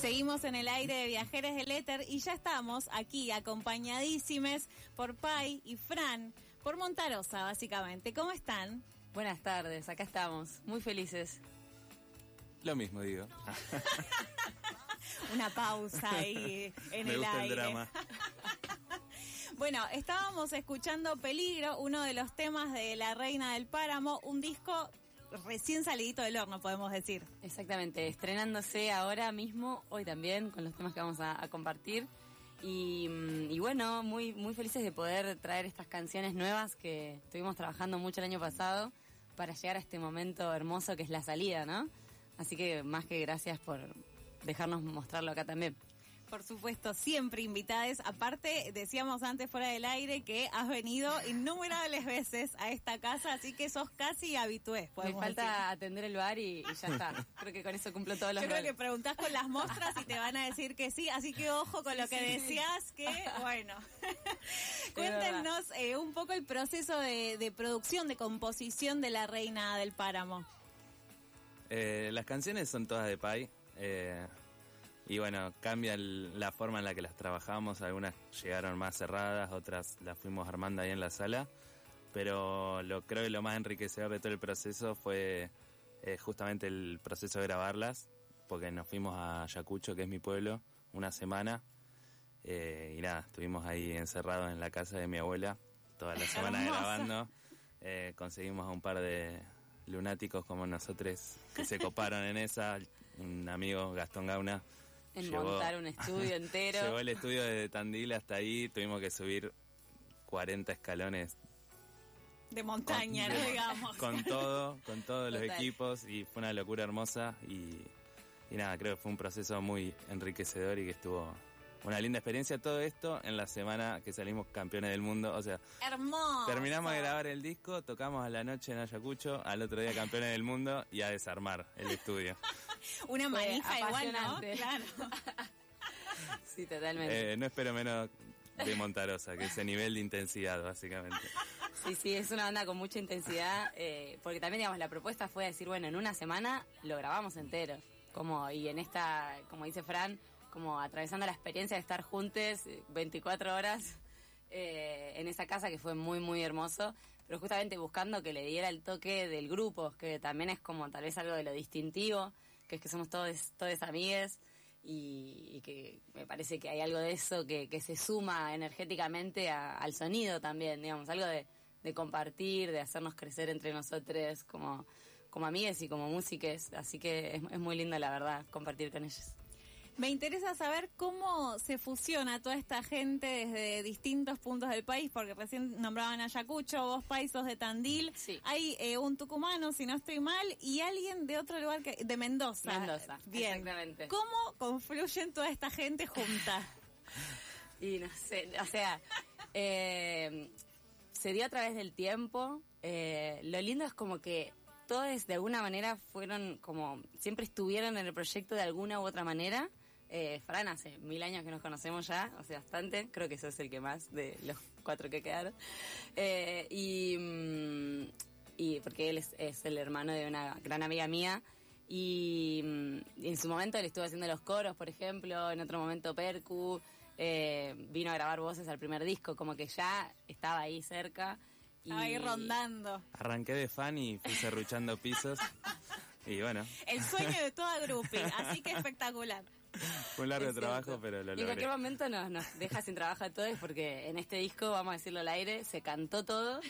Seguimos en el aire de Viajeres del Éter y ya estamos aquí acompañadísimes por Pai y Fran, por Montarosa básicamente. ¿Cómo están? Buenas tardes, acá estamos, muy felices. Lo mismo digo. Una pausa ahí en Me el gusta aire. el drama. Bueno, estábamos escuchando Peligro, uno de los temas de La Reina del Páramo, un disco recién salidito del horno, podemos decir. Exactamente, estrenándose ahora mismo, hoy también, con los temas que vamos a, compartir. Y, mm, y bueno, muy, muy felices de poder traer estas canciones nuevas que estuvimos trabajando mucho el año pasado para llegar a este momento hermoso que es la salida, ¿no? Así que más que gracias por dejarnos mostrarlo acá también. Por supuesto, siempre invitadas. Aparte, decíamos antes fuera del aire que has venido innumerables veces a esta casa, así que sos casi habitué. Me falta decir. atender el bar y, y ya está. Creo que con eso cumplo todos los Yo creo roles. que preguntás con las muestras y te van a decir que sí, así que ojo con lo que decías, que bueno. Cuéntenos eh, un poco el proceso de, de producción, de composición de La Reina del Páramo. Eh, las canciones son todas de Pai. eh, y bueno, cambia el- la forma en la que las trabajamos. Algunas llegaron más cerradas, otras las fuimos armando ahí en la sala. Pero lo creo que lo más enriquecedor de todo el proceso fue eh, justamente el proceso de grabarlas. Porque nos fuimos a Ayacucho, que es mi pueblo, una semana. eh, y nada, estuvimos ahí encerrados en la casa de mi abuela toda la semana grabando. Eh, conseguimos a un par de lunáticos como nosotros que se coparon en esa. Un amigo, Gastón Gauna, En llevó- montar un estudio entero. llevó el estudio desde Tandil hasta ahí. Tuvimos que subir 40 escalones De montaña, con, ¿no? Digamos. con todo, con todos los equipos y fue una locura hermosa y, y nada, creo que fue un proceso muy enriquecedor y que estuvo una linda experiencia. Todo esto en la semana que salimos campeones del mundo, o sea, Hermoso. terminamos de grabar el disco, tocamos a la noche en Ayacucho, al otro día campeones del mundo y a desarmar el estudio. Una manija igual, ¿no? Claro. Sí, totalmente. Eh, no espero menos de Montarosa, que ese nivel de intensidad, básicamente. Sí, sí, es una banda con mucha intensidad, eh, porque también, digamos, la propuesta fue decir, bueno, en una semana lo grabamos entero, como, y en esta, como dice Fran, como atravesando la experiencia de estar juntos eh, 24 horas eh, en esa casa que fue muy, muy hermoso, pero justamente buscando que le diera el toque del grupo, que también es como tal vez algo de lo distintivo, que es que somos todos, todos amigues, y, que me parece que hay algo de eso que, que se suma energéticamente a- al sonido también, digamos, algo de, de compartir, de hacernos crecer entre nosotros como, como amigues y como músiques, así que es, es muy lindo la verdad compartir con ellos. Me interesa saber cómo se fusiona toda esta gente desde distintos puntos del país, porque recién nombraban a Ayacucho, vos paisos de Tandil, Sí. hay eh, un tucumano, si no estoy mal, y alguien de otro lugar, que, de Mendoza. Mendoza, Bien. exactamente. ¿Cómo confluyen toda esta gente junta? Y no sé, o sea, eh, se dio a través del tiempo. eh, lo lindo es como que todos de alguna manera fueron como, siempre estuvieron en el proyecto de alguna u otra manera. Eh, Fran hace mil años que nos conocemos ya, o sea, bastante. Creo que sos el que más de los cuatro que quedaron. Eh, y, mm, y porque él es, es el hermano de una gran amiga mía. Y mm, en su momento él estuvo haciendo los coros, por ejemplo, en otro momento Percu, eh, vino a grabar voces al primer disco, como que ya estaba ahí cerca. Y, Ahí rondando. Arranqué de fan y fui serruchando pisos. Y bueno, El sueño de toda grupi, así que espectacular. Fue un largo trabajo, pero lo Y en cualquier logré. momento nos, nos deja sin trabajo a todos porque en este disco, vamos a decirlo al aire, se cantó todo.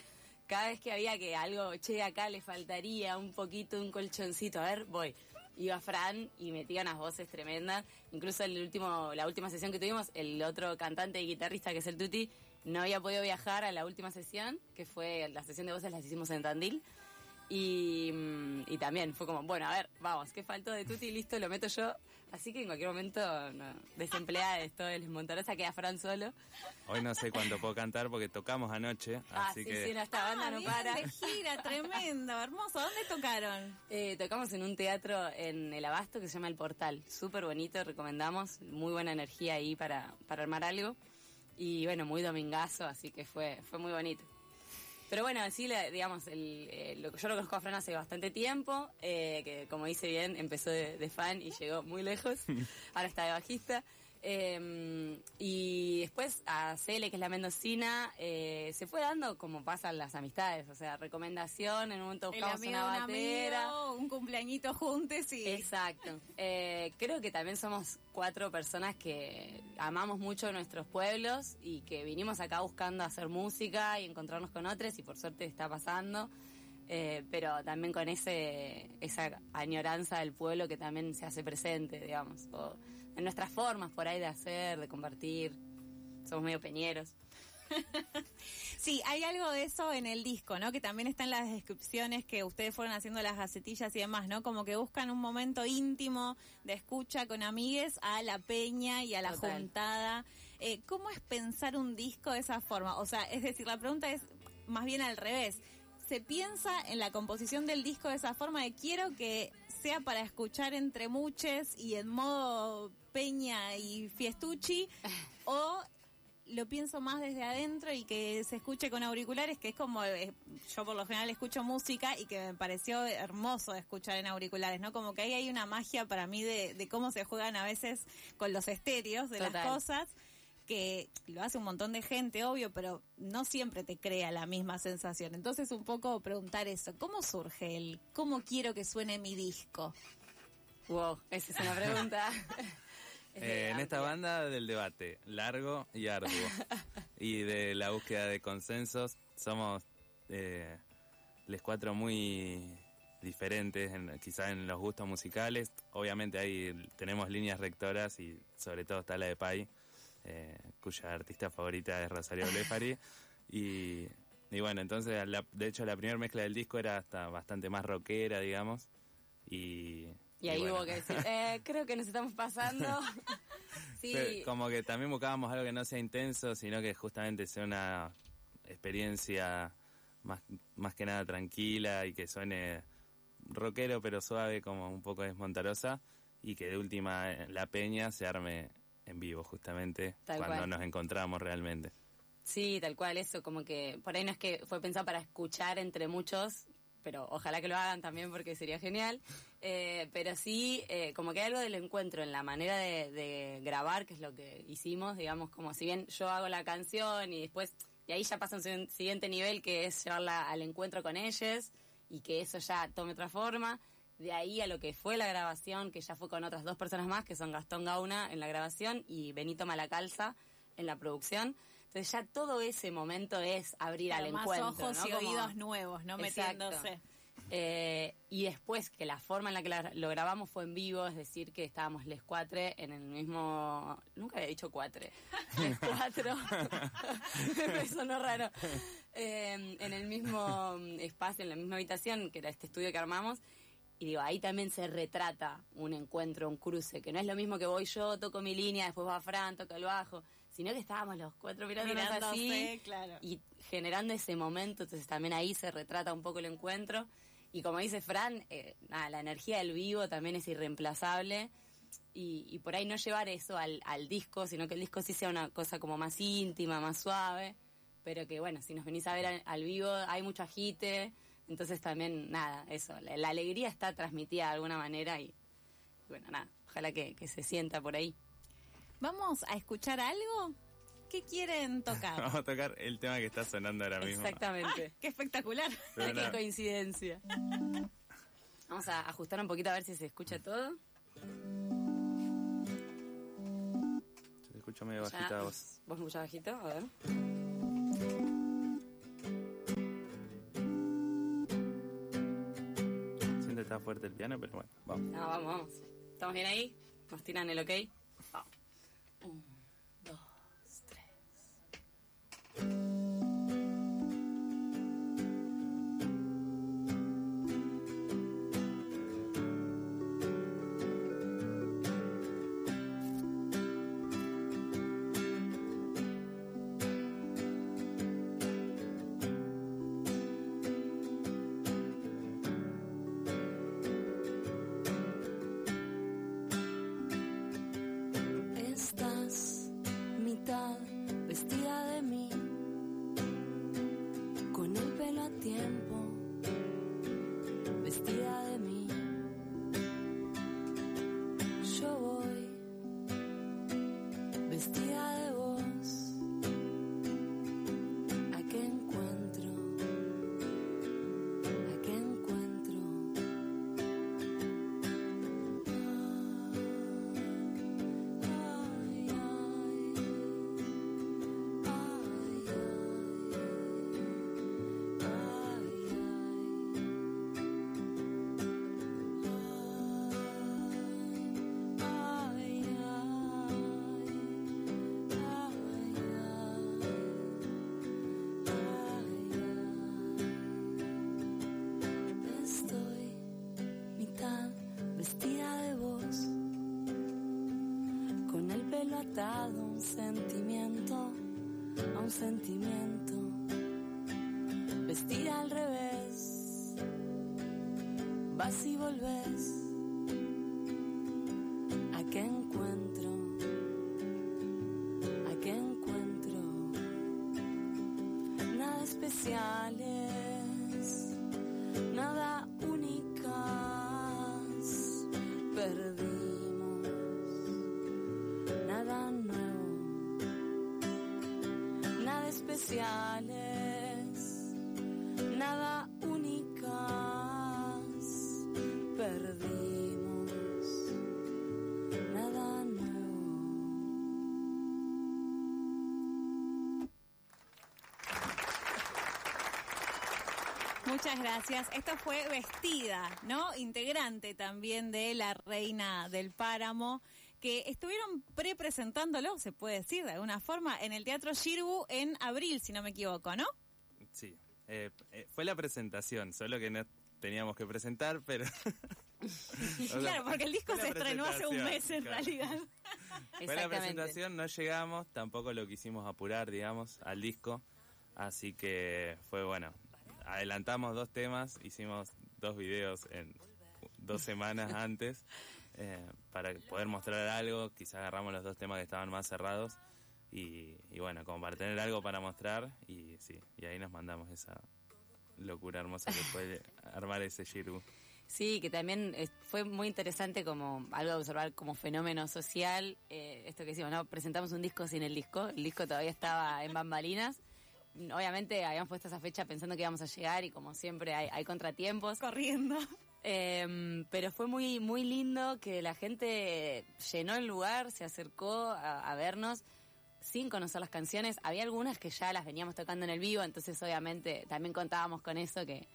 Cada vez que había que algo, che, acá le faltaría un poquito, un colchoncito, a ver, voy. Iba Fran y metía unas voces tremendas. Incluso el último, la última sesión que tuvimos, el otro cantante y guitarrista que es el Tuti, no había podido viajar a la última sesión, que fue la sesión de voces las hicimos en Tandil. Y, mm, y también fue como, bueno, a ver, vamos, ¿qué faltó de Tuti? Listo, lo meto yo. Así que en cualquier momento, no, desempleada de todo el Montarosa, queda Fran solo. Hoy no sé cuánto puedo cantar porque tocamos anoche, Ah, así sí, que sí, no, esta banda Ah, no para. de gira, tremendo, hermoso. ¿Dónde tocaron? Eh, tocamos en un teatro en el Abasto que se llama El Portal. Súper bonito, recomendamos. Muy buena energía ahí para, para armar algo. Y bueno, muy domingazo, así que fue, fue muy bonito. Pero bueno, sí, digamos, el, eh, lo, yo lo conozco a Fran hace bastante tiempo, eh, que como dice bien, empezó de, de fan y llegó muy lejos. Ahora está de bajista. Eh, y después a Cele, que es la mendocina, eh, se fue dando como pasan las amistades, o sea, recomendación, en un momento buscamos una un batera. amigo, un cumpleañito juntos y... Exacto. Eh, creo que también somos cuatro personas que amamos mucho nuestros pueblos y que vinimos acá buscando hacer música y encontrarnos con otros y por suerte está pasando. Eh, pero también con ese esa añoranza del pueblo que también se hace presente, digamos, o en nuestras formas por ahí de hacer, de compartir. Somos medio peñeros. Sí, hay algo de eso en el disco, ¿no? Que también está en las descripciones que ustedes fueron haciendo las gacetillas y demás, ¿no? Como que buscan un momento íntimo de escucha con amigues a la peña y a la Total. juntada. Eh, ¿Cómo es pensar un disco de esa forma? O sea, es decir, la pregunta es más bien al revés. ¿Se piensa en la composición del disco de esa forma de quiero que sea para escuchar entre muchos y en modo peña y fiestuchi? ¿O lo pienso más desde adentro y que se escuche con auriculares, que es como eh, yo por lo general escucho música y que me pareció hermoso escuchar en auriculares, ¿no? Como que ahí hay una magia para mí de, de cómo se juegan a veces con los estéreos de las cosas, que lo hace un montón de gente, obvio, pero no siempre te crea la misma sensación. Entonces un poco preguntar eso, ¿cómo surge el cómo quiero que suene mi disco? Wow, esa es una pregunta. Es Eh, en esta banda del debate, largo y arduo. y de la búsqueda de consensos, somos eh, les cuatro muy diferentes, en, quizás en los gustos musicales. Obviamente ahí tenemos líneas rectoras y sobre todo está la de Pai, eh, cuya artista favorita es Rosario Blefari. y, y bueno, entonces, la- de hecho, la primera mezcla del disco era hasta bastante más rockera, digamos. Y, Y ahí bueno. hubo que decir, eh, creo que nos estamos pasando. sí, Pero como que también buscábamos algo que no sea intenso, sino que justamente sea una experiencia más, más que nada tranquila y que suene rockero pero suave, como un poco desmontarosa, y que de última la peña se arme en vivo justamente Tal cuando cual. nos encontramos realmente. sí, tal cual, eso, como que por ahí no es que fue pensado para escuchar entre muchos, pero ojalá que lo hagan también porque sería genial. Eh, pero sí, eh, como que hay algo del encuentro en la manera de, de grabar, que es lo que hicimos, digamos, como si bien yo hago la canción y después, y ahí ya pasa un si- siguiente nivel que es llevarla al encuentro con ellos y que eso ya tome otra forma. De ahí a lo que fue la grabación, que ya fue con otras dos personas más, que son Gastón Gauna en la grabación y Benito Malacalza en la producción. Entonces ya todo ese momento es abrir al Claro, más encuentro. ojos ¿no? y Como- oídos nuevos, ¿no? Exacto. Metiéndose. Eh, y después que la forma en la que la- lo grabamos fue en vivo, es decir, que estábamos les cuatro en el mismo... Nunca había dicho cuatro. Les cuatro. Me sonó raro. Eh, en el mismo espacio, en la misma habitación, que era este estudio que armamos. Y digo, ahí también se retrata un encuentro, un cruce, que no es lo mismo que voy yo, toco mi línea, después va Fran, toca el bajo, sino que estábamos los cuatro mirándonos así Mirándose, claro. y generando ese momento, entonces también ahí se retrata un poco el encuentro. Y como dice Fran, eh, nada, la energía del vivo también es irreemplazable. Y, y por ahí no llevar eso al, al disco, sino que el disco sí sea una cosa como más íntima, más suave. Pero que bueno, si nos venís a ver al, al vivo hay mucho agite. Entonces también, nada, eso, la, la alegría está transmitida de alguna manera y, y bueno, nada, ojalá que, que se sienta por ahí. ¿Vamos a escuchar algo? ¿Qué quieren tocar? Vamos a tocar el tema que está sonando ahora mismo. Exactamente. ¡Qué espectacular! Pero Qué nada. coincidencia. Vamos a ajustar un poquito a ver si se escucha todo. Se escucha medio bajita la voz. ¿Vos me escuchás bajito? A ver. Está fuerte el piano, pero bueno, vamos. No, vamos, vamos. ¿Estamos bien ahí? ¿Nos tiran el ok? Vamos. Pelo atado un sentimiento, a un sentimiento, vestida al revés, vas y volvés. Muchas gracias. Esto fue Vestida, ¿no? Integrante también de La Reina del Páramo, que estuvieron pre-presentándolo, se puede decir de alguna forma, en el Teatro Shirbu en abril, si no me equivoco, ¿no? Sí, eh, eh, fue la presentación, solo que no teníamos que presentar, pero... O sea, claro, porque el disco se estrenó hace un mes en presentación, realidad. Fue la presentación, no llegamos, tampoco lo quisimos apurar, digamos, al disco. Así que fue bueno. Adelantamos dos temas, hicimos dos videos en dos semanas antes eh, para poder mostrar algo. Quizás agarramos los dos temas que estaban más cerrados. Y, y bueno, como para tener algo para mostrar. Y sí, y ahí nos mandamos esa locura hermosa que fue armar ese Shirbu. Sí, que también fue muy interesante como algo de observar como fenómeno social. eh, esto que decimos, ¿no? Presentamos un disco sin el disco. El disco todavía estaba en bambalinas. Obviamente habíamos puesto esa fecha pensando que íbamos a llegar y como siempre hay, hay contratiempos. Corriendo. Eh, pero fue muy, muy lindo que la gente llenó el lugar, se acercó a, a vernos sin conocer las canciones. Había algunas que ya las veníamos tocando en el vivo, entonces obviamente también contábamos con eso que...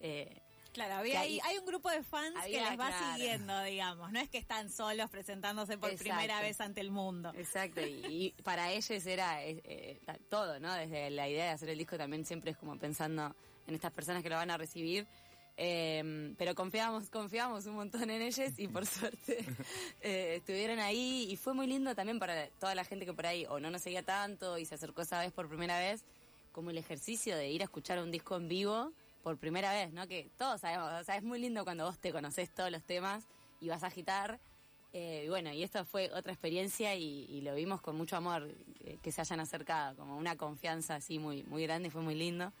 eh, Claro, había Que ahí- hay un grupo de fans que Había, las va claro. siguiendo, digamos. No es que están solos presentándose por Exacto. primera vez ante el mundo. Exacto, y, y para ellos era eh, eh, todo, ¿no? Desde la idea de hacer el disco también siempre es como pensando en estas personas que lo van a recibir. Eh, pero confiamos, confiamos un montón en ellos y por suerte eh, estuvieron ahí y fue muy lindo también para toda la gente que por ahí o no nos seguía tanto y se acercó esa vez por primera vez, como el ejercicio de ir a escuchar un disco en vivo por primera vez, ¿no? Que todos sabemos, o sea, es muy lindo cuando vos te conoces todos los temas y vas a agitar. Eh, bueno, y esto fue otra experiencia y, y lo vimos con mucho amor, eh, que se hayan acercado, como una confianza así muy, muy grande, fue muy lindo.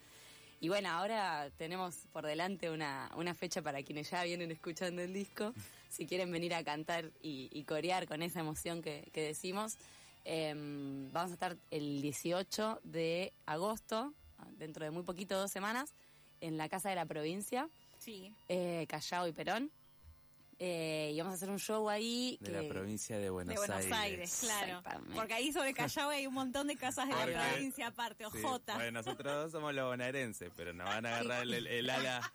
Y bueno, ahora tenemos por delante una, una fecha para quienes ya vienen escuchando el disco, si quieren venir a cantar y, y corear con esa emoción que, que decimos. Eh, vamos a estar el 18 de agosto, dentro de muy poquito, dos semanas, en la Casa de la Provincia, Sí. eh, Callao y Perón. Eh, y vamos a hacer un show ahí. De que- la provincia de Buenos, de Buenos Aires, claro. Porque ahí sobre Callao hay un montón de casas de la provincia aparte, Sí, Ojota. Bueno, nosotros dos somos los bonaerenses, pero nos van a agarrar el, el- el ala,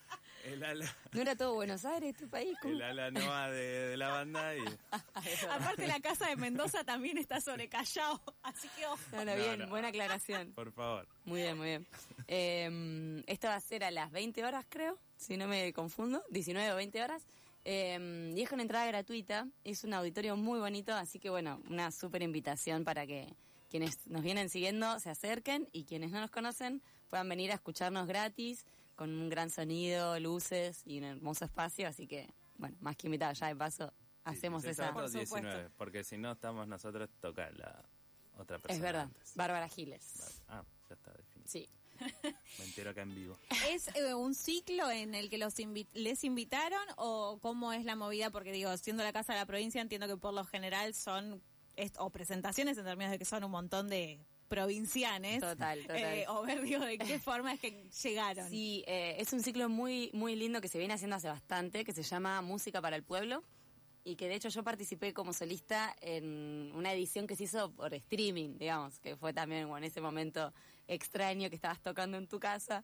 el ala, ¿No era todo Buenos Aires este país? ¿Cómo? el ala noa de, de la banda y Aparte la casa de Mendoza también está sobre Callao, así que ojo. No, no, No, bien, no. buena aclaración. por favor. Muy bien, muy bien. Eh, esto va a ser a las 20 horas, creo, si no me confundo, 19 o 20 horas. Eh, y es con entrada gratuita, es un auditorio muy bonito, así que bueno, una súper invitación para que quienes nos vienen siguiendo se acerquen y quienes no nos conocen puedan venir a escucharnos gratis, con un gran sonido, luces y un hermoso espacio, así que bueno, más que invitados ya de paso, hacemos Sí, esa... Por supuesto. 19, porque si no estamos nosotros, toca la otra persona. Es verdad, antes. Bárbara Giles. Ah, ya está definido. Sí. Me entero acá en vivo. ¿Es eh, un ciclo en el que los invi- les invitaron o cómo es la movida? Porque digo, siendo la casa de la provincia, entiendo que por lo general son, o presentaciones en términos de que son un montón de provincianes. Total, total. Eh, o ver, digo, de qué forma es que llegaron. Sí, eh, es un ciclo muy, muy lindo que se viene haciendo hace bastante, que se llama Música para el Pueblo, y que de hecho yo participé como solista en una edición que se hizo por streaming, digamos, que fue también bueno, en ese momento extraño que estabas tocando en tu casa.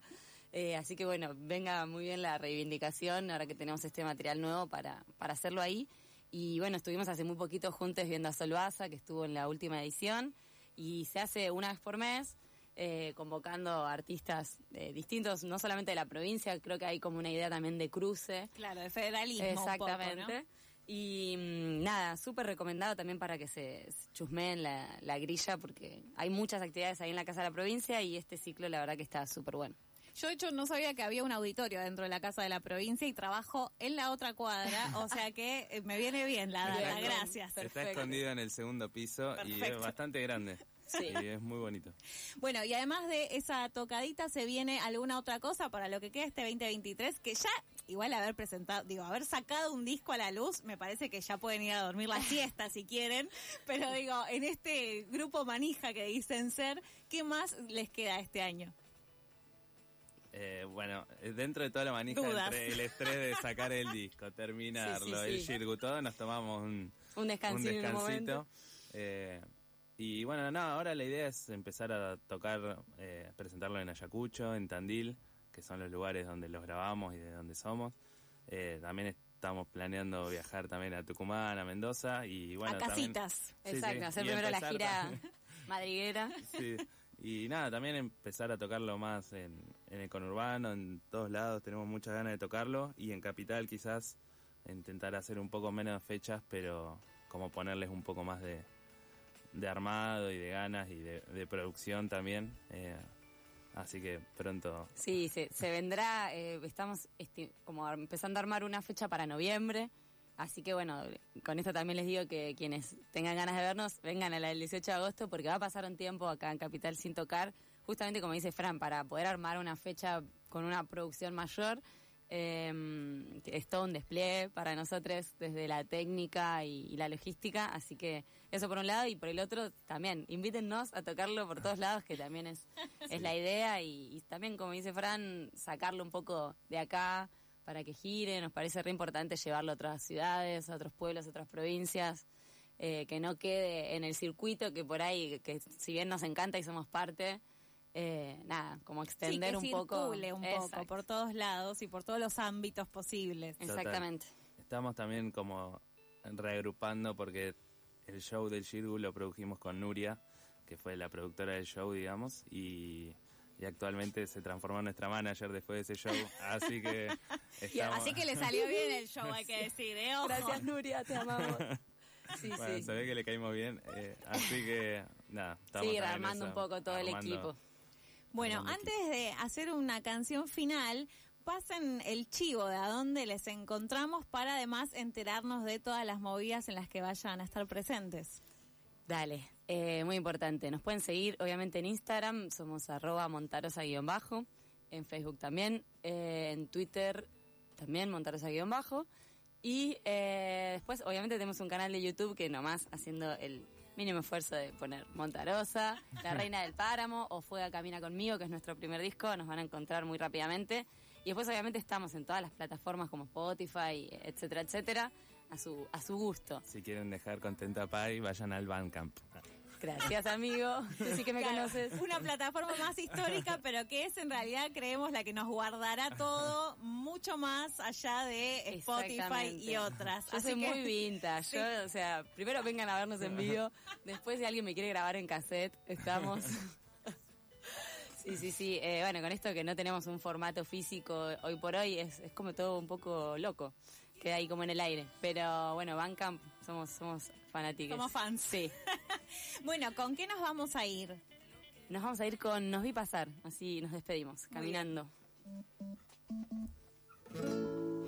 Eh, así que bueno, venga muy bien la reivindicación ahora que tenemos este material nuevo para, para hacerlo ahí. Y bueno, estuvimos hace muy poquito juntos viendo a Solvaza, que estuvo en la última edición, y se hace una vez por mes, eh, convocando artistas eh, distintos, no solamente de la provincia, creo que hay como una idea también de cruce. Claro, de federalismo. un poco, ¿no? Exactamente. Y mm, nada, súper recomendado también para que se chusmeen la, la grilla porque hay muchas actividades ahí en la Casa de la Provincia y este ciclo la verdad que está súper bueno. Yo, de hecho, no sabía que había un auditorio dentro de la Casa de la Provincia y trabajo en la otra cuadra, o sea que eh, me viene bien la data, gracias. Está escondido en el segundo piso y es bastante grande. Sí. Y es muy bonito. Bueno, y además de esa tocadita, ¿se viene alguna otra cosa para lo que queda este 2023? Que ya, igual haber presentado, digo, haber sacado un disco a la luz, me parece que ya pueden ir a dormir la siesta si quieren, pero digo, en este grupo manija que dicen ser, ¿qué más les queda este año? Eh, bueno, eh, dentro de toda la manija, Dudas. entre el estrés de sacar el disco, terminarlo, Sí, sí, el sí. Shirgu, todo, nos tomamos un, Un descansito un descansito. Eh, y bueno, no, ahora la idea es empezar a tocar, eh, presentarlo en Ayacucho, en Tandil, que son los lugares donde los grabamos y de donde somos. Eh, también estamos planeando viajar también a Tucumán, a Mendoza y bueno, a casitas. Exacto, hacer primero la gira también- madriguera. Sí. Y nada, también empezar a tocarlo más en, en el conurbano, en todos lados, tenemos muchas ganas de tocarlo y en Capital quizás intentar hacer un poco menos fechas, pero como ponerles un poco más de, de armado y de ganas y de, producción también. eh, así que pronto... Sí, se, se vendrá, eh, estamos como empezando a armar una fecha para noviembre, así que bueno, con esto también les digo que quienes tengan ganas de vernos, vengan a la del 18 de agosto porque va a pasar un tiempo acá en Capital sin tocar, justamente como dice Fran, para poder armar una fecha con una producción mayor. eh, es todo un despliegue para nosotros desde la técnica y, y la logística, así que eso por un lado y por el otro también, invítennos a tocarlo por todos lados, que también es, es la idea. Y, y también, como dice Fran, sacarlo un poco de acá para que gire, nos parece re importante llevarlo a otras ciudades, a otros pueblos, a otras provincias, eh, que no quede en el circuito que por ahí, que si bien nos encanta y somos parte, eh, nada, como Sí, extender que un poco. circule un poco por todos lados y por todos los ámbitos posibles. Exactamente. Estamos también como reagrupando porque el show del Shirgu lo produjimos con Nuria, que fue la productora del show, digamos, y, y actualmente se transformó en nuestra manager después de ese show, así que estamos... Así que le salió bien el show, hay que decir, ¿eh? Ojo. Gracias, Nuria, te amamos. Sí, Bueno, sí. se ve que le caímos bien, eh, así que nada, estamos Sí, armando un poco todo el equipo. Bueno, antes de hacer una canción final, pasen el chivo de a dónde les encontramos para además enterarnos de todas las movidas en las que vayan a estar presentes. Dale, eh, muy importante. Nos pueden seguir, obviamente, en Instagram, somos arroba montarosa-bajo, en Facebook también, eh, en Twitter también montarosa-bajo. Y eh, después, obviamente, tenemos un canal de YouTube que nomás haciendo el mínimo esfuerzo de poner Montarosa, La Reina del Páramo o Fuega Camina Conmigo, que es nuestro primer disco, nos van a encontrar muy rápidamente. Y después, obviamente, estamos en todas las plataformas como Spotify, etcétera, etcétera, a su, a su gusto. Si quieren dejar contenta a Pai, vayan al Bandcamp. Gracias, amigo. Tú sí que me Claro, conoces. Una plataforma más histórica, pero que es en realidad, creemos, la que nos guardará todo mucho más allá de Spotify y otras. Yo Así soy que- muy vintage. Yo, o sea, primero vengan a vernos en vivo. Después, si alguien me quiere grabar en cassette, estamos. Sí, sí, sí. Eh, bueno, con esto que no tenemos un formato físico hoy por hoy, es, es como todo un poco loco. Queda ahí como en el aire. Pero bueno, Bandcamp, somos, somos fanáticos. Somos fans. Sí. Bueno, ¿con qué nos vamos a ir? Nos vamos a ir con Nos vi pasar. Así nos despedimos, Muy bien. caminando.